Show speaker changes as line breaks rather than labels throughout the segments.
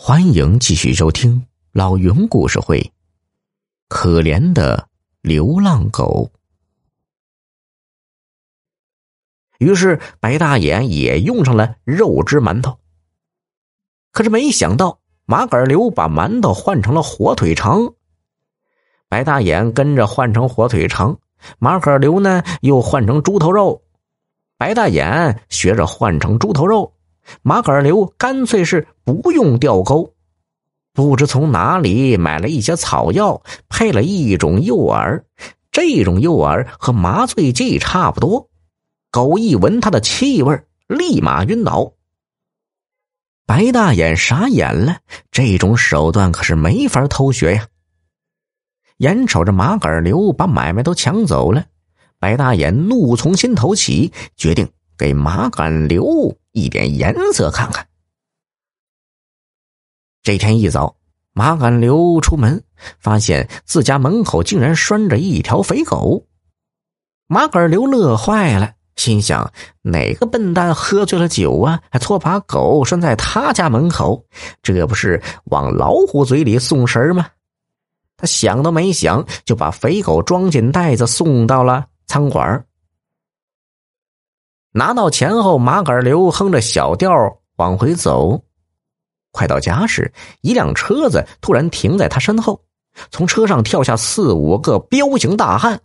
欢迎继续收听老云故事会。可怜的流浪狗。于是白大眼也用上了肉汁馒头。可是没想到马杆刘把馒头换成了火腿肠。白大眼跟着换成火腿肠，马杆刘呢又换成猪头肉。白大眼学着换成猪头肉。马杆刘干脆是不用吊钩，不知从哪里买了一些草药，配了一种诱饵。这种诱饵和麻醉剂差不多，狗一闻它的气味，立马晕倒。白大眼傻眼了，这种手段可是没法偷学呀。眼瞅着马杆刘把买卖都抢走了，白大眼怒从心头起，决定给马杆留。一点颜色看看。这天一早，马杆留出门，发现自家门口竟然拴着一条肥狗。马杆刘乐坏了，心想：哪个笨蛋喝醉了酒啊，还错把狗拴在他家门口？这不是往老虎嘴里送食吗？他想都没想，就把肥狗装进袋子，送到了餐馆。拿到钱后，马杆刘哼着小调往回走。快到家时，一辆车子突然停在他身后，从车上跳下四五个彪形大汉，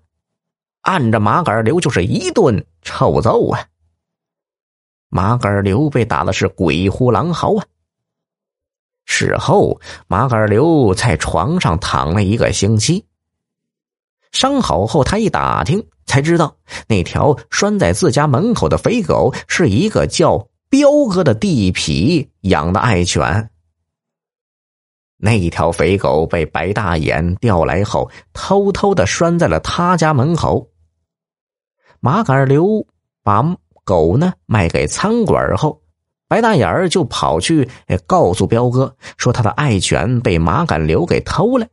按着马杆刘就是一顿臭揍啊！马杆刘被打的是鬼呼狼嚎啊！事后，马杆刘在床上躺了一个星期。伤好后，他一打听。才知道那条拴在自家门口的肥狗是一个叫彪哥的地痞养的爱犬。那条肥狗被白大眼调来后，偷偷的拴在了他家门口。马杆刘把狗呢卖给餐馆后，白大眼儿就跑去告诉彪哥，说他的爱犬被马杆刘给偷了。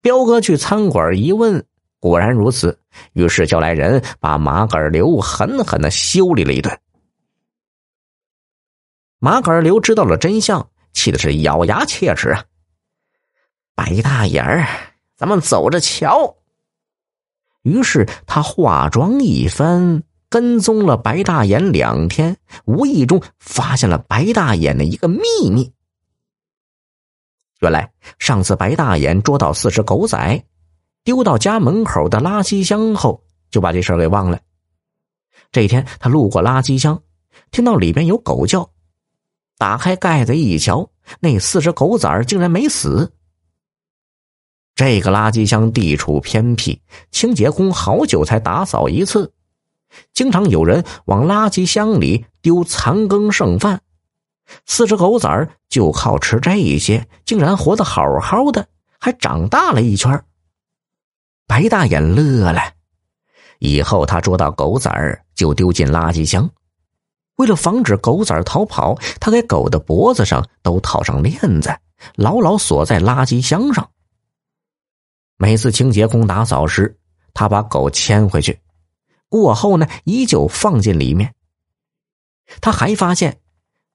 彪哥去餐馆一问。果然如此，于是叫来人把马杆刘狠狠的修理了一顿。马杆刘知道了真相，气的是咬牙切齿啊！白大眼儿，咱们走着瞧。于是他化妆一番，跟踪了白大眼两天，无意中发现了白大眼的一个秘密。原来上次白大眼捉到四只狗仔。丢到家门口的垃圾箱后，就把这事儿给忘了。这天，他路过垃圾箱，听到里边有狗叫，打开盖子一瞧，那四只狗崽儿竟然没死。这个垃圾箱地处偏僻，清洁工好久才打扫一次，经常有人往垃圾箱里丢残羹剩饭，四只狗崽儿就靠吃这些，竟然活得好好的，还长大了一圈白大眼乐了，以后他捉到狗崽儿就丢进垃圾箱。为了防止狗崽儿逃跑，他给狗的脖子上都套上链子，牢牢锁在垃圾箱上。每次清洁工打扫时，他把狗牵回去，过后呢，依旧放进里面。他还发现，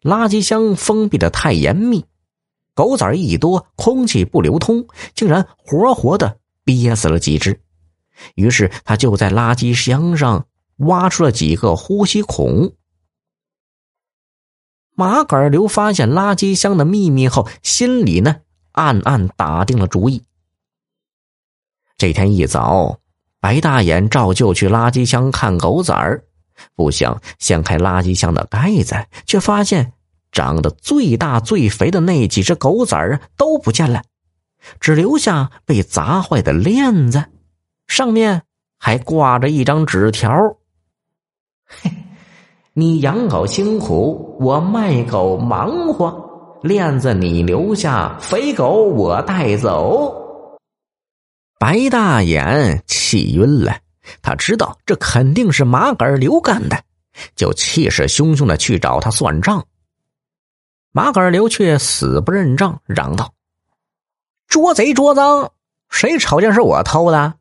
垃圾箱封闭的太严密，狗崽儿一多，空气不流通，竟然活活的。憋死了几只，于是他就在垃圾箱上挖出了几个呼吸孔。马杆刘发现垃圾箱的秘密后，心里呢暗暗打定了主意。这天一早，白大眼照旧去垃圾箱看狗崽儿，不想掀开垃圾箱的盖子，却发现长得最大最肥的那几只狗崽儿都不见了。只留下被砸坏的链子，上面还挂着一张纸条：“嘿，你养狗辛苦，我卖狗忙活。链子你留下，肥狗我带走。”白大眼气晕了，他知道这肯定是马杆刘干的，就气势汹汹的去找他算账。马杆刘却死不认账，嚷道。捉贼捉赃，谁瞅见是我偷的？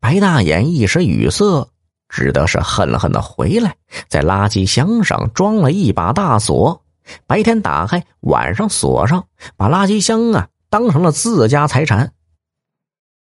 白大眼一时语塞，只得是恨恨的回来，在垃圾箱上装了一把大锁，白天打开，晚上锁上，把垃圾箱啊当成了自家财产。